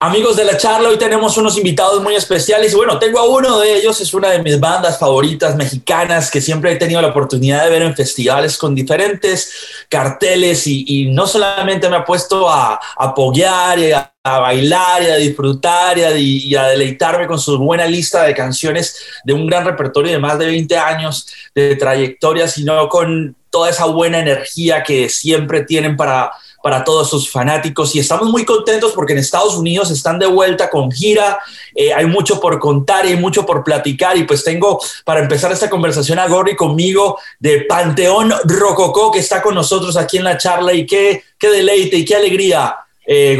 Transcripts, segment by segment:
Amigos de la charla, hoy tenemos unos invitados muy especiales bueno, tengo a uno de ellos, es una de mis bandas favoritas mexicanas que siempre he tenido la oportunidad de ver en festivales con diferentes carteles y, no solamente me ha puesto a, apoyar y a, bailar y a disfrutar y a, y a, deleitarme con su buena lista de canciones de un gran repertorio de más de 20 años de trayectoria, sino con toda esa buena energía que siempre tienen para para todos sus fanáticos. Y estamos muy contentos porque en Estados Unidos están de vuelta con gira, eh, hay mucho por contar y mucho por platicar. Y pues tengo para empezar esta conversación a Gorri conmigo de Panteón Rococó que está con nosotros aquí en la charla. Y qué, qué deleite y qué alegría, eh.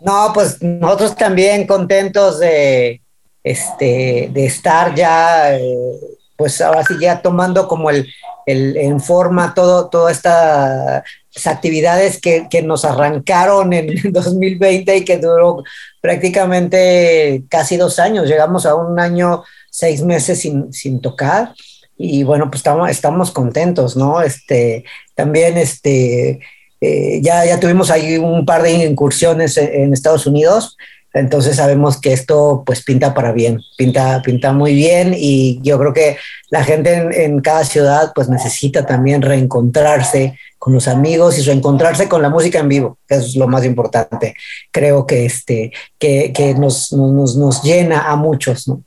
No, pues nosotros también contentos de, este, de estar ya, eh, pues ahora sí ya tomando como el, el, en forma todo, todas estas actividades que, que, nos arrancaron en 2020 y que duró prácticamente casi dos años. Llegamos a un año, seis meses sin, sin tocar y bueno, pues estamos, estamos contentos, ¿no? Este, también este, eh, ya, ya tuvimos ahí un par de incursiones en Estados Unidos, entonces sabemos que esto pues pinta para bien, pinta, pinta muy bien y yo creo que la gente en, cada ciudad pues necesita también reencontrarse con los amigos y reencontrarse con la música en vivo, eso es lo más importante. Creo que, este, que, que nos, nos, nos llena a muchos, ¿no?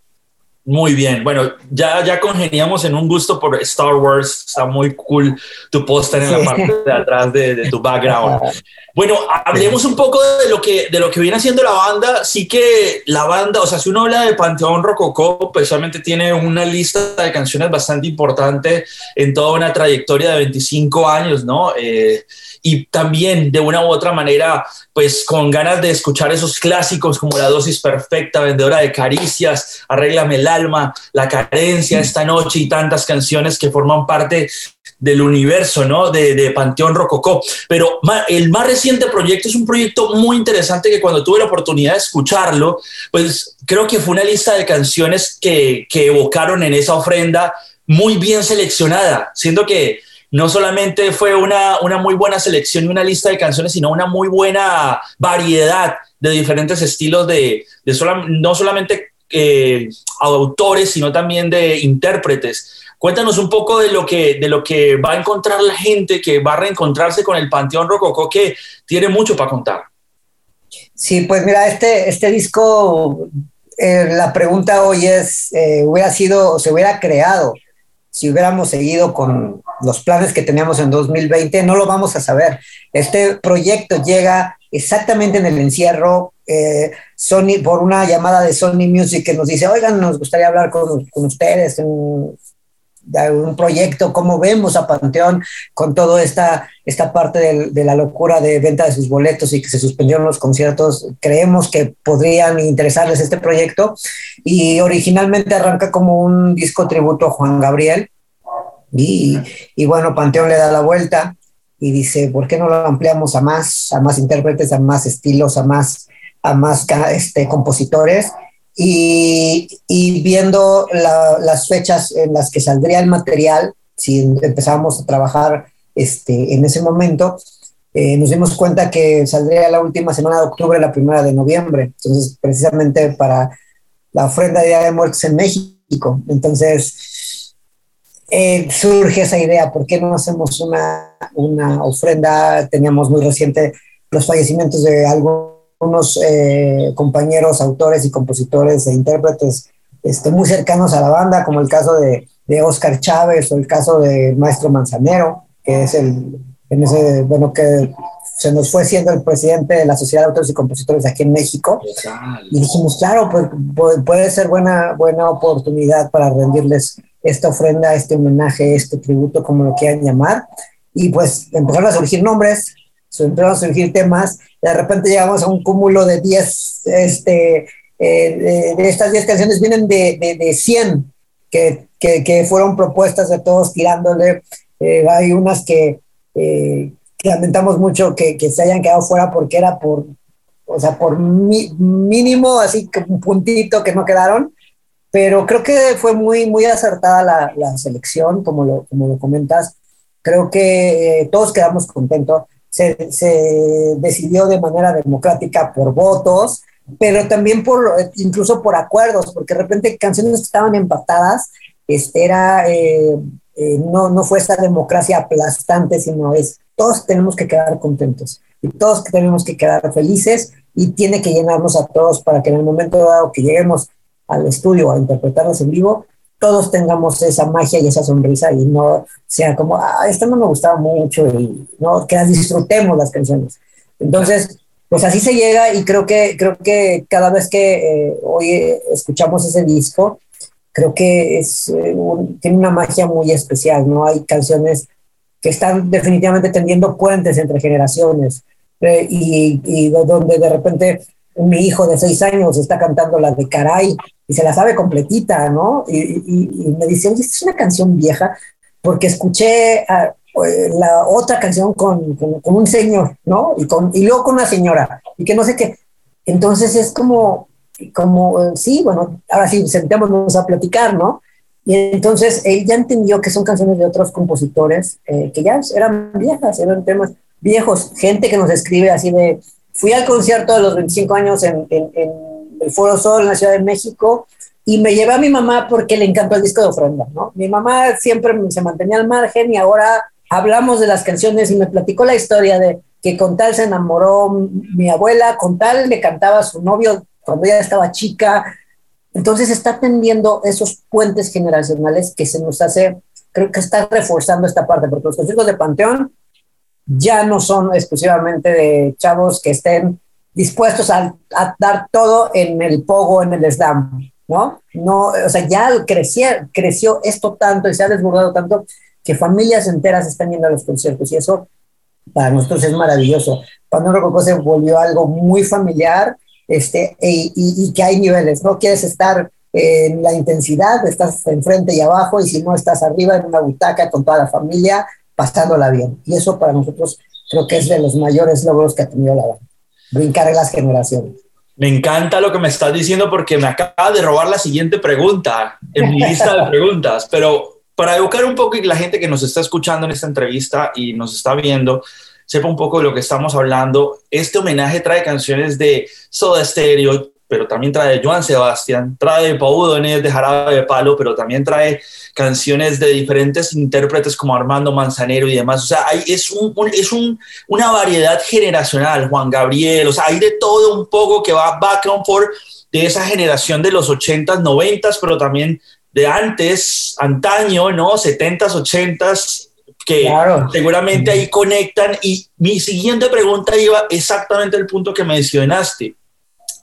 Muy bien, bueno, ya, ya congeniamos en un gusto por Star Wars, está muy cool tu póster en la parte de atrás de, de tu background. Bueno, hablemos un poco de lo, que, de lo que viene haciendo la banda. Sí que la banda, o sea, si uno habla de Panteón Rococó, pues solamente tiene una lista de canciones bastante importante en toda una trayectoria de 25 años, ¿no? Eh, y también de una u otra manera, pues con ganas de escuchar esos clásicos como La dosis perfecta, Vendedora de caricias, Arréglame el alma, La carencia esta noche y tantas canciones que forman parte del universo, ¿no? De, de, Panteón Rococó. Pero el más reciente proyecto es un proyecto muy interesante que cuando tuve la oportunidad de escucharlo, pues creo que fue una lista de canciones que, que evocaron en esa ofrenda muy bien seleccionada, siendo que no solamente fue una, una muy buena selección y una lista de canciones, sino una muy buena variedad de diferentes estilos de, no solamente eh, autores, sino también de intérpretes. Cuéntanos un poco de lo, que, de lo que va a encontrar la gente que va a reencontrarse con el Panteón Rococó, que tiene mucho para contar. Sí, pues mira, este, este disco, eh, la pregunta hoy es, eh, hubiera sido, se hubiera creado si hubiéramos seguido con los planes que teníamos en 2020, no lo vamos a saber. Este proyecto llega exactamente en el encierro. Eh, Sony, por una llamada de Sony Music que nos dice, oigan, nos gustaría hablar con, con ustedes un proyecto, cómo vemos a Panteón con toda esta, esta parte de, de, la locura de venta de sus boletos y que se suspendieron los conciertos, creemos que podrían interesarles este proyecto. Y originalmente arranca como un disco tributo a Juan Gabriel. Y, y bueno, Panteón le da la vuelta y dice, ¿por qué no lo ampliamos a más, a más intérpretes, a más estilos, a más, a más este, compositores? Y, viendo las fechas en las que saldría el material, si empezábamos a trabajar este, en ese momento, eh, nos dimos cuenta que saldría la última semana de octubre, la primera de noviembre, entonces precisamente para la ofrenda de Día de Muertos en México. Entonces eh, surge esa idea, ¿por qué no hacemos una, una ofrenda? Teníamos muy reciente los fallecimientos de algo unos eh, compañeros, autores y compositores e intérpretes este, muy cercanos a la banda, como el caso de, de Oscar Chávez o el caso de Maestro Manzanero, que es el, en ese, bueno, que se nos fue siendo el presidente de la Sociedad de Autores y Compositores aquí en México. Y dijimos, claro, pues, puede ser buena, buena oportunidad para rendirles esta ofrenda, este homenaje, este tributo, como lo quieran llamar. Y pues empezaron a surgir nombres, empezaron a surgir temas, de repente llegamos a un cúmulo de 10, este, eh, de, estas 10 canciones vienen de, de, de 100 que, que, que, fueron propuestas de todos tirándole. Eh, hay unas que, eh, lamentamos mucho que, que, se hayan quedado fuera porque era por, o sea, por mínimo, así que un puntito que no quedaron, pero creo que fue muy, muy acertada la, la selección, como lo, como lo comentas. Creo que todos quedamos contentos se, se, decidió de manera democrática por votos, pero también por, incluso por acuerdos, porque de repente canciones que estaban empatadas, este era, eh, eh, no, no fue esa democracia aplastante, sino es, todos tenemos que quedar contentos y todos tenemos que quedar felices y tiene que llenarnos a todos para que en el momento dado que lleguemos al estudio a interpretarlas en vivo, todos tengamos esa magia y esa sonrisa y no sea como, ah, esta no me gustaba mucho y no, que las disfrutemos las canciones. Entonces, pues así se llega y creo que, creo que cada vez que eh, hoy escuchamos ese disco, creo que es, eh, tiene una magia muy especial, ¿no? Hay canciones que están definitivamente tendiendo puentes entre generaciones eh, y, y donde de repente mi hijo de seis años está cantando la de Caray y se la sabe completita, ¿no? Y, me dice, oye, es una canción vieja, porque escuché ah, eh, la otra canción con, un señor, ¿no? Y, con, y luego con una señora, y que no sé qué. Entonces es como, como, sí, bueno, ahora sí, sentémonos a platicar, ¿no? Y entonces él ya entendió que son canciones de otros compositores eh, que ya eran viejas, eran temas viejos, gente que nos escribe así de, fui al concierto de los 25 años en, el Foro Sol en la Ciudad de México y me llevé a mi mamá porque le encantó el disco de ofrenda, ¿no? Mi mamá siempre se mantenía al margen y ahora hablamos de las canciones y me platicó la historia de que con tal se enamoró mi abuela, con tal le cantaba a su novio cuando ella estaba chica. Entonces está tendiendo esos puentes generacionales que se nos hace, creo que está reforzando esta parte, porque los conciertos de Panteón ya no son exclusivamente de chavos que estén dispuestos a, dar todo en el pogo, en el slam, ¿no? No, o sea, ya creció, creció esto tanto y se ha desbordado tanto que familias enteras están yendo a los conciertos y eso para nosotros es maravilloso. Cuando Rococó se volvió algo muy familiar este, y, y, que hay niveles, no quieres estar en la intensidad, estás enfrente y abajo y si no estás arriba en una butaca con toda la familia, pasándola bien. Y eso para nosotros creo que es de los mayores logros que ha tenido la banda, brincar en las generaciones. Me encanta lo que me estás diciendo porque me acaba de robar la siguiente pregunta en mi lista de preguntas, pero para educar un poco y la gente que nos está escuchando en esta entrevista y nos está viendo, sepa un poco de lo que estamos hablando. Este homenaje trae canciones de Soda Stereo, pero también trae Joan Sebastián, trae Pau Donés de Jarabe de Palo, pero también trae canciones de diferentes intérpretes como Armando Manzanero y demás. O sea, hay, es, un, es un, una variedad generacional, Juan Gabriel, o sea, hay de todo un poco que va back and forth de esa generación de los 80s, 90s, pero también de antes, antaño, ¿no? 70s, 80s, que seguramente ahí conectan. Y mi siguiente pregunta iba exactamente al punto que mencionaste.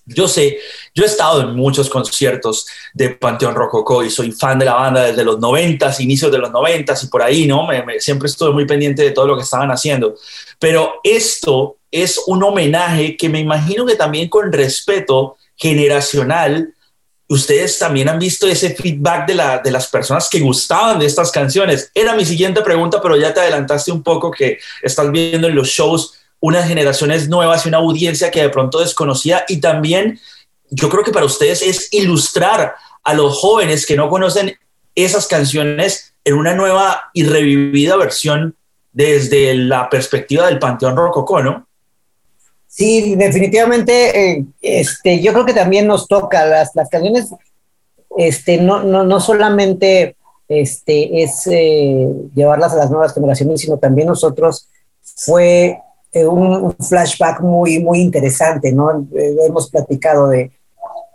Yo sé, yo he estado en muchos conciertos de Panteón Rococó y soy fan de la banda desde los noventas, inicios de los noventas y por ahí, ¿no? Me, siempre estuve muy pendiente de todo lo que estaban haciendo. Pero esto es un homenaje que me imagino que también con respeto generacional, ustedes también han visto ese feedback de, de las personas que gustaban de estas canciones. Era mi siguiente pregunta, pero ya te adelantaste un poco que estás viendo en los shows unas generaciones nuevas y una audiencia que de pronto desconocía y también yo creo que para ustedes es ilustrar a los jóvenes que no conocen esas canciones en una nueva y revivida versión desde la perspectiva del Panteón Rococó, ¿no? Sí, definitivamente, eh, este, yo creo que también nos toca las, las canciones, este, no, no, no solamente este, es eh, llevarlas a las nuevas generaciones, sino también nosotros fue un, flashback muy, muy interesante, ¿no? Eh, hemos platicado de,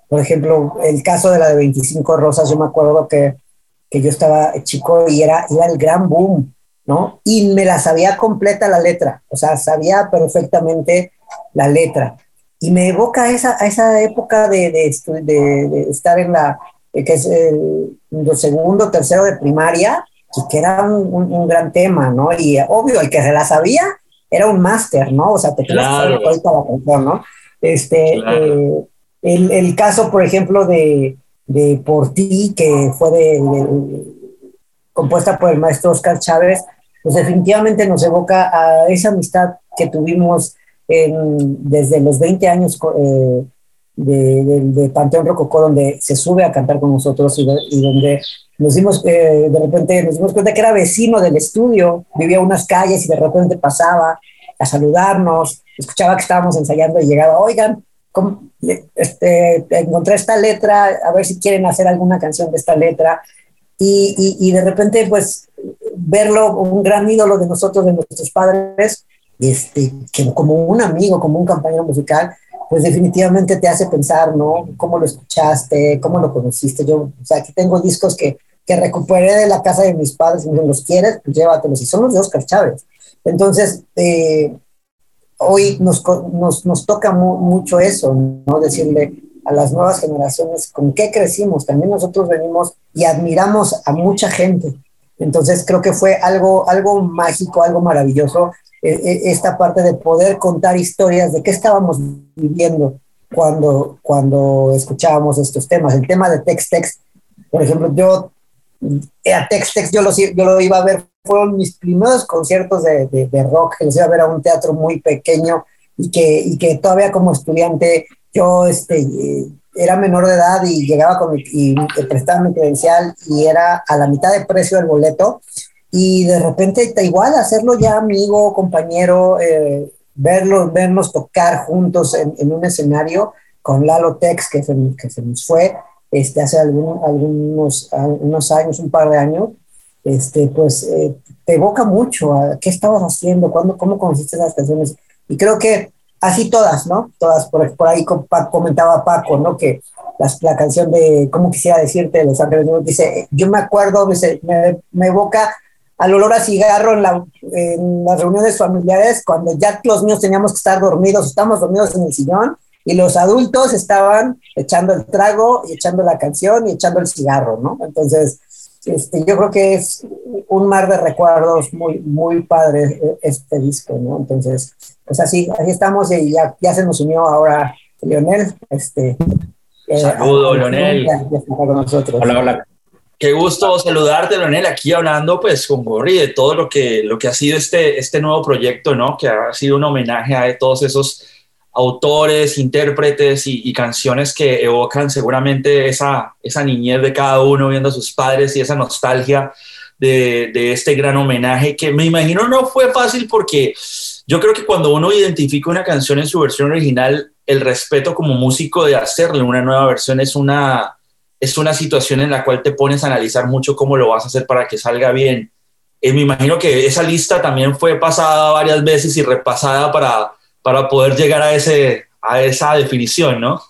por ejemplo, el caso de la de 25 Rosas, yo me acuerdo que, que yo estaba chico y era, era el gran boom, ¿no? Y me la sabía completa la letra, o sea, sabía perfectamente la letra. Y me evoca esa, a esa época de, de, de, estar en la, eh, que es el, segundo, tercero de primaria, y que era un, un, un, gran tema, ¿no? Y obvio, el que se la sabía, era un máster, ¿no? O sea, te claro. que saber la canción, ¿no? Este, eh, el, el, caso, por ejemplo, de, de Por ti, que fue de, compuesta por el maestro Oscar Chávez, pues definitivamente nos evoca a esa amistad que tuvimos en, desde los 20 años eh, de, de, Panteón Rococó, donde se sube a cantar con nosotros y, y donde nos dimos, eh, de repente nos dimos cuenta que era vecino del estudio, vivía unas calles y de repente pasaba a saludarnos, escuchaba que estábamos ensayando y llegaba, oigan, este, encontré esta letra, a ver si quieren hacer alguna canción de esta letra. Y, y, de repente, pues, verlo, un gran ídolo de nosotros, de nuestros padres, este, que como un amigo, como un compañero musical, pues definitivamente te hace pensar, ¿no? ¿Cómo lo escuchaste? ¿Cómo lo conociste? Yo, o sea, aquí tengo discos que, que recuperé de la casa de mis padres, y me los quieres, pues llévatelos. Y son los de Oscar Chávez. Entonces, eh, hoy nos, nos, nos toca mucho eso, ¿no? Decirle a las nuevas generaciones con qué crecimos. También nosotros venimos y admiramos a mucha gente. Entonces creo que fue algo, algo mágico, algo maravilloso, eh, eh, esta parte de poder contar historias de qué estábamos viviendo cuando, cuando escuchábamos estos temas. El tema de Tex Tex, por ejemplo, yo a Tex Tex yo lo, yo lo iba a ver fueron mis primeros conciertos de, de, rock, que los iba a ver a un teatro muy pequeño y que, y que todavía como estudiante yo este, era menor de edad y llegaba con mi, y prestaba mi credencial y era a la mitad de precio del boleto y de repente igual hacerlo ya amigo, compañero, eh, verlo, vernos tocar juntos en, en, un escenario con Lalo Tex que se, que se nos fue este, hace algún, algunos, unos años, un par de años, este, pues eh, te evoca mucho a qué estabas haciendo, cuándo, cómo conociste esas canciones. Y creo que así todas, ¿no? Todas, por, por ahí comentaba Paco, ¿no? Que las, la canción de ¿Cómo quisiera decirte? Los Ángeles dice, yo me acuerdo, me, me evoca al olor a cigarro en, la, en, las reuniones familiares, cuando ya los niños teníamos que estar dormidos, estamos dormidos en el sillón, y los adultos estaban echando el trago y echando la canción y echando el cigarro, ¿no? Entonces, este, yo creo que es un mar de recuerdos muy, muy padre eh, este disco, ¿no? Entonces, pues así, así estamos y ya, ya se nos unió ahora Leonel. Este, eh, Saludo, Leonel. Hola, hola. Qué gusto saludarte, Leonel, aquí hablando pues con Gorri de todo lo que, lo que ha sido este, este nuevo proyecto, ¿no? Que ha sido un homenaje a todos esos autores, intérpretes y, canciones que evocan seguramente esa, esa niñez de cada uno viendo a sus padres y esa nostalgia de, de, este gran homenaje que me imagino no fue fácil porque yo creo que cuando uno identifica una canción en su versión original, el respeto como músico de hacerle una nueva versión es una, es una situación en la cual te pones a analizar mucho cómo lo vas a hacer para que salga bien. Eh, me imagino que esa lista también fue pasada varias veces y repasada para para poder llegar a, ese, a esa definición, ¿no?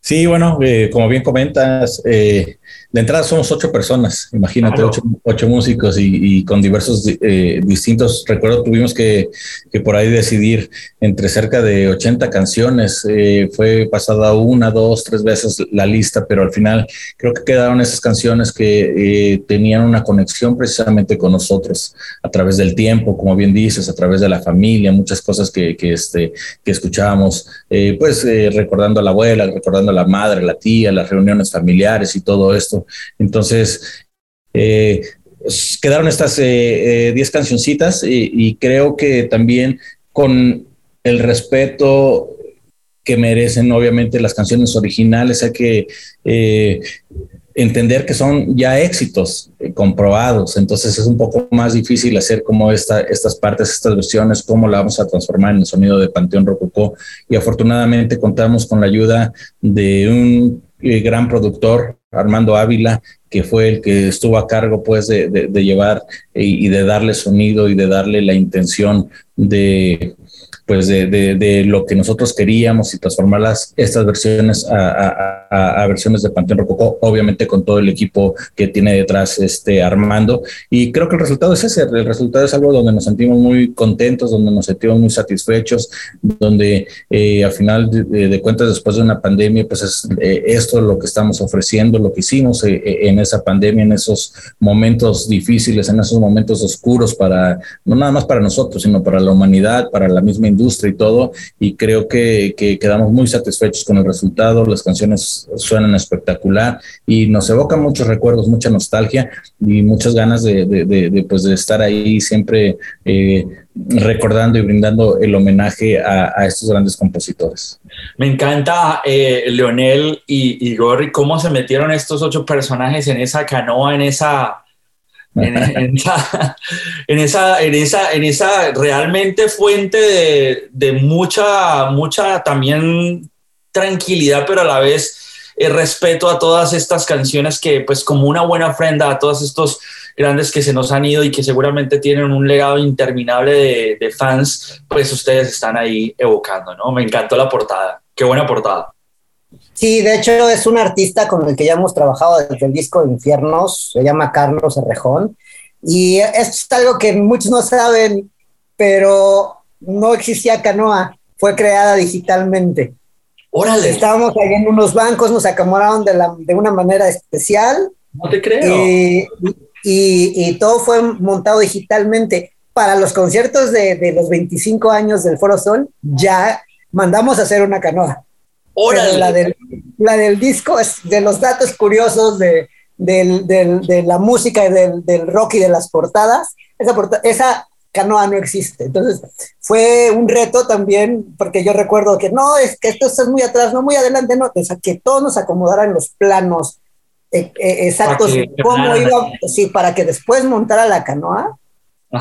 Sí, bueno, eh, como bien comentas, eh, de entrada somos ocho personas, imagínate, ocho, músicos y, con diversos eh, distintos. Recuerdo tuvimos que, que, por ahí decidir entre cerca de 80 canciones. Eh, fue pasada una, dos, tres veces la lista, pero al final creo que quedaron esas canciones que eh, tenían una conexión precisamente con nosotros a través del tiempo, como bien dices, a través de la familia, muchas cosas que, que, este, que escuchábamos, pues recordando a la abuela, recordando a la madre, la tía, las reuniones familiares y todo esto. Entonces, eh, quedaron estas 10 eh, eh, cancioncitas y, creo que también con el respeto que merecen obviamente las canciones originales, hay que entender que son ya éxitos comprobados, entonces es un poco más difícil hacer como esta, estas partes, estas versiones, cómo la vamos a transformar en el sonido de Panteón Rococó. Y afortunadamente contamos con la ayuda de un gran productor Armando Ávila, que fue el que estuvo a cargo pues de, llevar y, de darle sonido y de darle la intención de, pues de, de, lo que nosotros queríamos y transformar las, estas versiones a, a, a, versiones de Panteón Rococó, obviamente con todo el equipo que tiene detrás este Armando. Y creo que el resultado es ese, el resultado es algo donde nos sentimos muy contentos, donde nos sentimos muy satisfechos, donde eh, al final de, cuentas después de una pandemia, pues es eh, esto lo que estamos ofreciendo, lo que hicimos eh, en esa pandemia, en esos momentos difíciles, en esos momentos oscuros para, no nada más para nosotros, sino para la humanidad, para la misma industria y todo, y creo que, quedamos muy satisfechos con el resultado, las canciones suenan espectacular y nos evocan muchos recuerdos, mucha nostalgia y muchas ganas de, pues de estar ahí siempre eh, recordando y brindando el homenaje a, estos grandes compositores. Me encanta, eh, Leonel y, y Gorri, cómo se metieron estos ocho personajes en esa canoa, en esa en, esa, en, esa, en, esa, en esa realmente fuente de, de, mucha, mucha también tranquilidad, pero a la vez eh, respeto a todas estas canciones que, pues, como una buena ofrenda a todos estos grandes que se nos han ido y que seguramente tienen un legado interminable de, de fans, pues ustedes están ahí evocando, ¿no? Me encantó la portada. Qué buena portada. Sí, de hecho es un artista con el que ya hemos trabajado desde el disco de Infiernos, se llama Carlos Herrejón, y esto es algo que muchos no saben, pero no existía Canoa, fue creada digitalmente. Órale. Estábamos ahí en unos bancos, nos acomodaron de, la, de una manera especial. No te creo. Y, y, y, todo fue montado digitalmente. Para los conciertos de, de, los 25 años del Foro Sol, ya mandamos a hacer una canoa. Órale. La del, la del disco es de los datos curiosos de, del, del, de la música y del, del, rock y de las portadas. Esa, porta, esa canoa no existe. Entonces fue un reto también, porque yo recuerdo que no, es que esto está muy atrás, no muy adelante, no, o sea, que todos nos acomodaran los planos eh, eh, exactos, cómo iba, sí, para que después montara la canoa.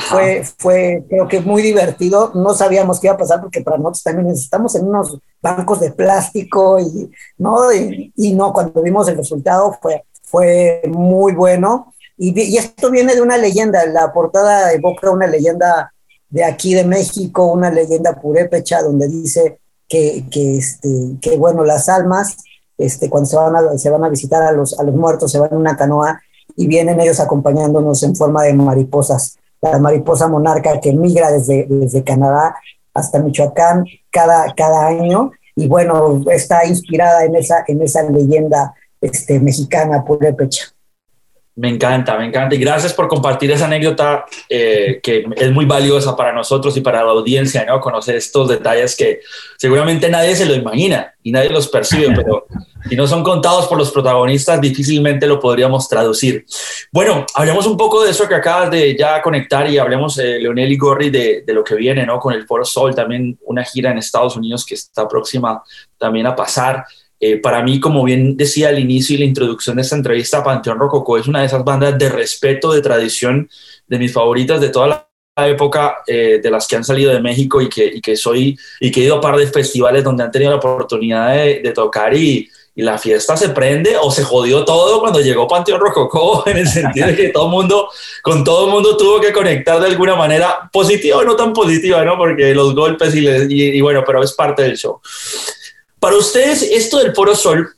Fue, fue, creo que muy divertido. No sabíamos qué iba a pasar porque para nosotros también estamos en unos bancos de plástico y no, y, y no, cuando vimos el resultado fue, fue muy bueno. Y, y esto viene de una leyenda, la portada evoca una leyenda de aquí de México, una leyenda purépecha donde dice que, que, este, que bueno, las almas, este, cuando se van, a, se van a visitar a los, a los muertos, se van en una canoa y vienen ellos acompañándonos en forma de mariposas. La mariposa monarca que migra desde, desde Canadá hasta Michoacán cada, cada año y bueno, está inspirada en esa, en esa leyenda este, mexicana purépecha. Me encanta, me encanta. Y gracias por compartir esa anécdota eh, que es muy valiosa para nosotros y para la audiencia, ¿no? Conocer estos detalles que seguramente nadie se lo imagina y nadie los percibe, pero si no son contados por los protagonistas, difícilmente lo podríamos traducir. Bueno, hablemos un poco de eso que acabas de ya conectar y hablemos, eh, Leonel y Gorri, de, de lo que viene, ¿no? Con el Foro Sol, también una gira en Estados Unidos que está próxima también a pasar. Eh, para mí, como bien decía al inicio y la introducción de esta entrevista, Panteón Rococó es una de esas bandas de respeto, de tradición, de mis favoritas de toda la época, eh, de las que han salido de México y que, y que soy, y que he ido a par de festivales donde han tenido la oportunidad de, de tocar y, y la fiesta se prende o se jodió todo cuando llegó Panteón Rococó, en el sentido de que todo mundo, con todo el mundo tuvo que conectar de alguna manera, positiva o no tan positiva, ¿no? Porque los golpes y, les- y- y bueno, pero es parte del show. Para ustedes, esto del Foro Sol,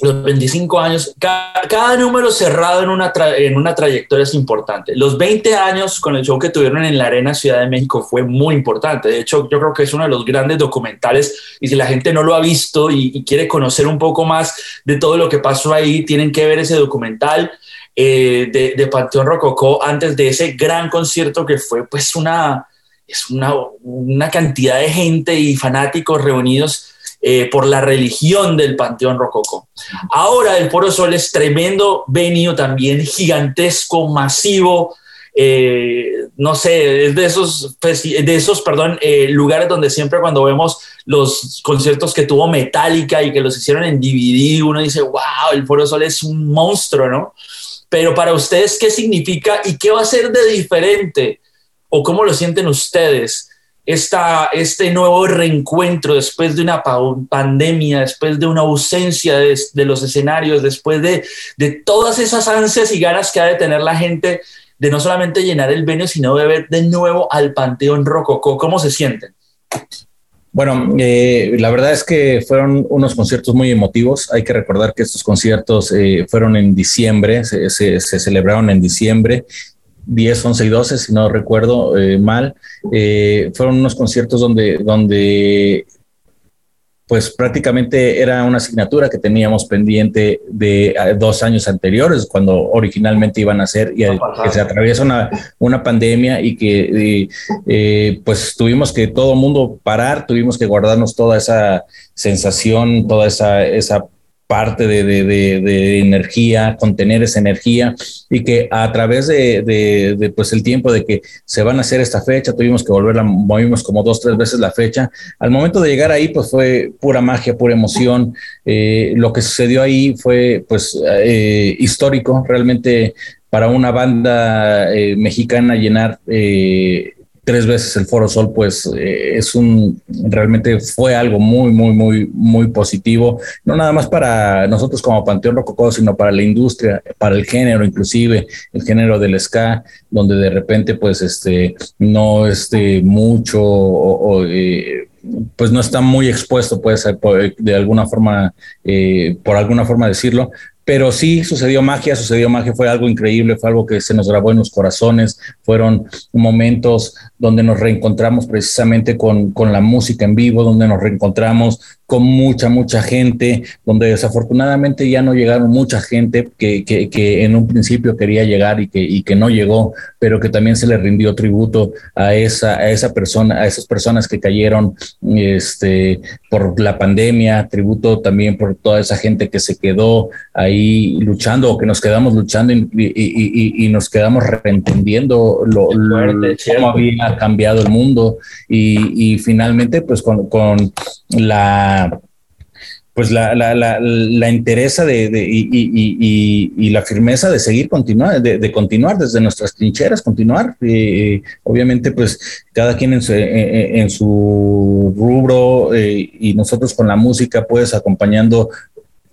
los 25 años, ca- cada, número cerrado en una, tra- en una trayectoria es importante. Los 20 años con el show que tuvieron en la Arena Ciudad de México fue muy importante. De hecho, yo creo que es uno de los grandes documentales y si la gente no lo ha visto y, y quiere conocer un poco más de todo lo que pasó ahí, tienen que ver ese documental eh, de, de Panteón Rococó antes de ese gran concierto que fue pues una, es una, una cantidad de gente y fanáticos reunidos eh, por la religión del Panteón Rococó. Ahora el Foro Sol es tremendo venue también, gigantesco, masivo. eh, no sé, es de esos, de esos perdón, eh, lugares donde siempre cuando vemos los conciertos que tuvo Metallica y que los hicieron en DVD, uno dice, wow, el Foro Sol es un monstruo, ¿no? Pero para ustedes, ¿qué significa y qué va a ser de diferente? ¿O cómo lo sienten ustedes? Esta, este nuevo reencuentro después de una pa- pandemia, después de una ausencia de, los escenarios, después de, todas esas ansias y ganas que ha de tener la gente de no solamente llenar el venio, sino de ver de nuevo al Panteón Rococó. ¿Cómo se sienten? Bueno, eh, la verdad es que fueron unos conciertos muy emotivos. Hay que recordar que estos conciertos eh, fueron en diciembre, se celebraron en diciembre, 10, 11 y 12, si no recuerdo eh, mal. Eh, fueron unos conciertos donde, donde pues prácticamente era una asignatura que teníamos pendiente de dos años anteriores, cuando originalmente iban a ser, y que se atraviesa una, una pandemia y que eh, eh, pues tuvimos que todo mundo parar, tuvimos que guardarnos toda esa sensación, toda esa, esa parte de, de, de, de energía, contener esa energía y que a través de, pues el tiempo de que se van a hacer esta fecha, tuvimos que volverla, movimos como dos, tres veces la fecha. Al momento de llegar ahí, pues fue pura magia, pura emoción. Eh, lo que sucedió ahí fue pues eh, histórico, realmente para una banda eh, mexicana llenar eh, tres veces el Foro Sol, pues eh, es un, realmente fue algo muy, muy, muy, muy positivo, no nada más para nosotros como Panteón Rococó, sino para la industria, para el género, inclusive el género del ska, donde de repente, pues, este, no este mucho o, eh, pues no está muy expuesto, puede ser de alguna forma, eh, por alguna forma decirlo, pero sí sucedió magia, sucedió magia, fue algo increíble, fue algo que se nos grabó en los corazones, fueron momentos donde nos reencontramos precisamente con, con la música en vivo, donde nos reencontramos con mucha, mucha gente, donde desafortunadamente ya no llegaron mucha gente que, que, que en un principio quería llegar y que, y que no llegó, pero que también se le rindió tributo a esa, a esa persona, a esas personas que cayeron este, por la pandemia, tributo también por toda esa gente que se quedó ahí luchando o que nos quedamos luchando y, y, y nos quedamos reentendiendo lo, lo, cómo había cambiado el mundo y, finalmente pues con, con la pues la, la, la, la de, de y, y, y, la firmeza de seguir continuar, de, de continuar desde nuestras trincheras, continuar. Eh, obviamente, pues cada quien en su, en, su rubro eh, y nosotros con la música, pues acompañando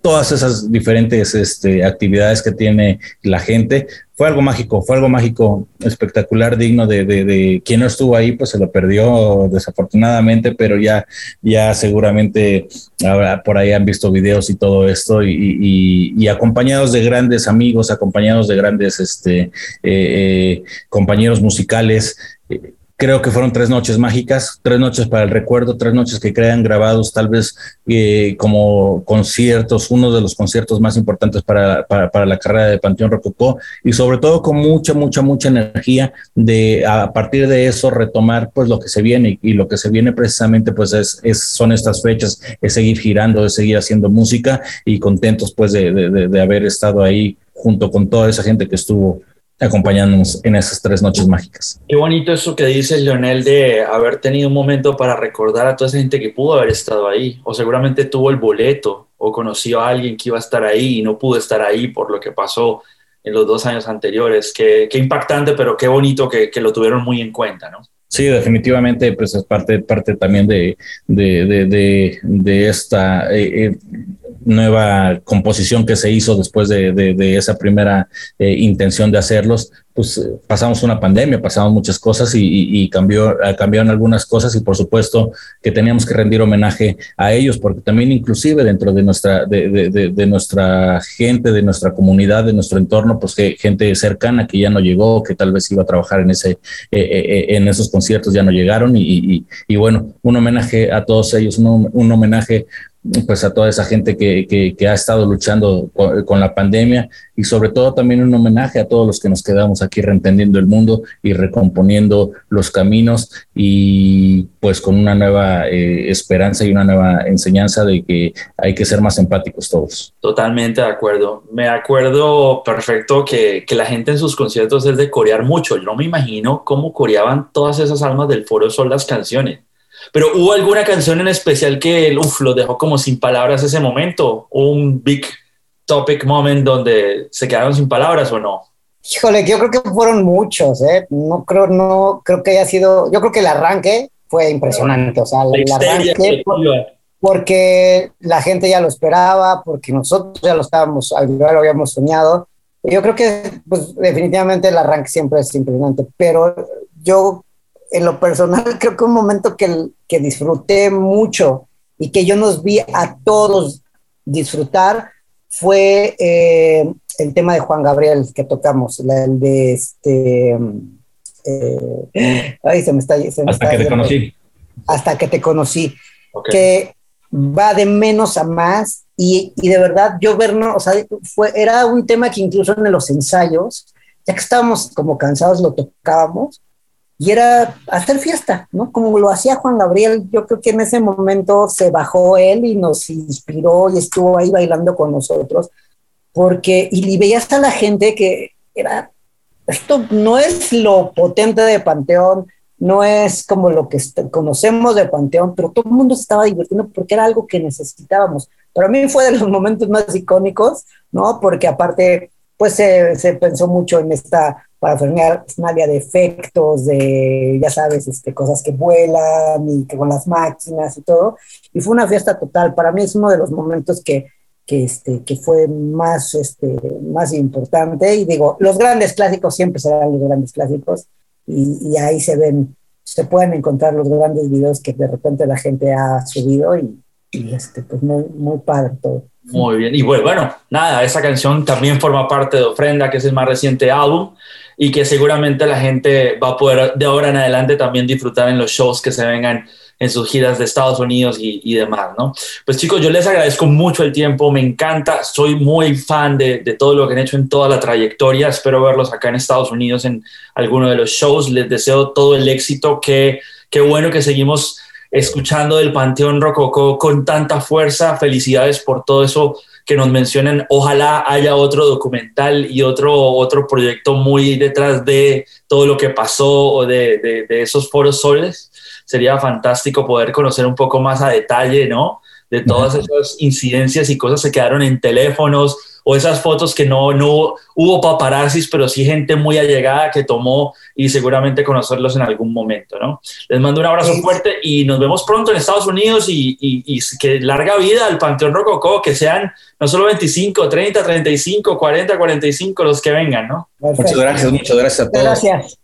todas esas diferentes este, actividades que tiene la gente. Fue algo mágico, fue algo mágico, espectacular, digno de, quien no estuvo ahí, pues se lo perdió desafortunadamente, pero ya, ya seguramente por ahí han visto videos y todo esto y acompañados de grandes amigos, acompañados de grandes este, eh, eh, compañeros musicales. Eh, creo que fueron tres noches mágicas, tres noches para el recuerdo, tres noches que quedan grabados tal vez eh, como conciertos, uno de los conciertos más importantes para, para, la carrera de Panteón Rococó y sobre todo con mucha, mucha, mucha energía de a partir de eso retomar pues lo que se viene y, y lo que se viene precisamente pues es, es, son estas fechas, es seguir girando, es seguir haciendo música y contentos pues de, de, de haber estado ahí junto con toda esa gente que estuvo acompañándonos en esas tres noches mágicas. Qué bonito eso que dice Leonel de haber tenido un momento para recordar a toda esa gente que pudo haber estado ahí, o seguramente tuvo el boleto, o conoció a alguien que iba a estar ahí y no pudo estar ahí por lo que pasó en los dos años anteriores. Qué, qué impactante, pero qué bonito que, que, lo tuvieron muy en cuenta, ¿no? Sí, definitivamente, pues es parte, parte también de, de, de, de, de esta eh, eh, nueva composición que se hizo después de, de, esa primera eh, intención de hacerlos, pues pasamos una pandemia, pasamos muchas cosas y, y, cambió, cambiaron algunas cosas y por supuesto que teníamos que rendir homenaje a ellos, porque también inclusive dentro de nuestra, de, de, nuestra gente, de nuestra comunidad, de nuestro entorno, pues que gente cercana que ya no llegó, que tal vez iba a trabajar en, ese, eh, eh, en esos conciertos ya no llegaron y, y, bueno, un homenaje a todos ellos, un, un homenaje pues a toda esa gente que, que, ha estado luchando con, con, la pandemia y sobre todo también un homenaje a todos los que nos quedamos aquí reentendiendo el mundo y recomponiendo los caminos y pues con una nueva eh, esperanza y una nueva enseñanza de que hay que ser más empáticos todos. Totalmente de acuerdo. Me acuerdo perfecto que, que la gente en sus conciertos es de corear mucho. Yo no me imagino cómo coreaban todas esas almas del foro son las canciones. Pero ¿hubo alguna canción en especial que uf, lo dejó como sin palabras ese momento? ¿Un big topic moment donde se quedaron sin palabras o no? Híjole, yo creo que fueron muchos, ¿eh? No creo, no creo que haya sido. Yo creo que el arranque fue impresionante. O sea, el, el arranque. Por, porque la gente ya lo esperaba, porque nosotros ya lo estábamos, ya lo habíamos soñado. Yo creo que, pues, definitivamente el arranque siempre es impresionante, pero yo en lo personal, creo que un momento que, que disfruté mucho y que yo nos vi a todos disfrutar fue eh, el tema de Juan Gabriel que tocamos, la, el de este. Eh, ay, se me está. Se me hasta está que te conocí. Hasta que te conocí. Okay. Que va de menos a más y, y de verdad yo vernos, o sea, fue, era un tema que incluso en los ensayos, ya que estábamos como cansados, lo tocábamos y era hacer fiesta, ¿no? Como lo hacía Juan Gabriel, yo creo que en ese momento se bajó él y nos inspiró y estuvo ahí bailando con nosotros, porque, y veías a la gente que era, esto no es lo potente de Panteón, no es como lo que conocemos de Panteón, pero todo el mundo se estaba divirtiendo porque era algo que necesitábamos. Para mí fue de los momentos más icónicos, ¿no? Porque aparte pues se, pensó mucho en esta parafernalia de efectos, de, ya sabes, este, cosas que vuelan y que con las máquinas y todo. Y fue una fiesta total. Para mí es uno de los momentos que, que, este, que fue más, este, más importante. Y digo, los grandes clásicos siempre serán los grandes clásicos. Y, ahí se ven, se pueden encontrar los grandes videos que de repente la gente ha subido y, y este, pues muy, muy padre todo. Muy bien. Y bueno, nada, esa canción también forma parte de Ofrenda, que es el más reciente álbum y que seguramente la gente va a poder de ahora en adelante también disfrutar en los shows que se vengan en sus giras de Estados Unidos y, demás, ¿no? Pues chicos, yo les agradezco mucho el tiempo, me encanta, soy muy fan de, de, todo lo que han hecho en toda la trayectoria, espero verlos acá en Estados Unidos en alguno de los shows, les deseo todo el éxito, que qué bueno que seguimos escuchando del Panteón Rococó con tanta fuerza. Felicidades por todo eso que nos mencionan. Ojalá haya otro documental y otro, otro proyecto muy detrás de todo lo que pasó o de, de, esos foros soles. Sería fantástico poder conocer un poco más a detalle, ¿no? De todas esas incidencias y cosas que quedaron en teléfonos o esas fotos que no, no hubo paparazzis, pero sí gente muy allegada que tomó y seguramente conocerlos en algún momento, ¿no? Les mando un abrazo fuerte y nos vemos pronto en Estados Unidos y, y, que larga vida al Panteón Rococó, que sean no solo 25, 30, 35, 40, 45 los que vengan, ¿no? Muchas gracias, muchas gracias a todos. Gracias.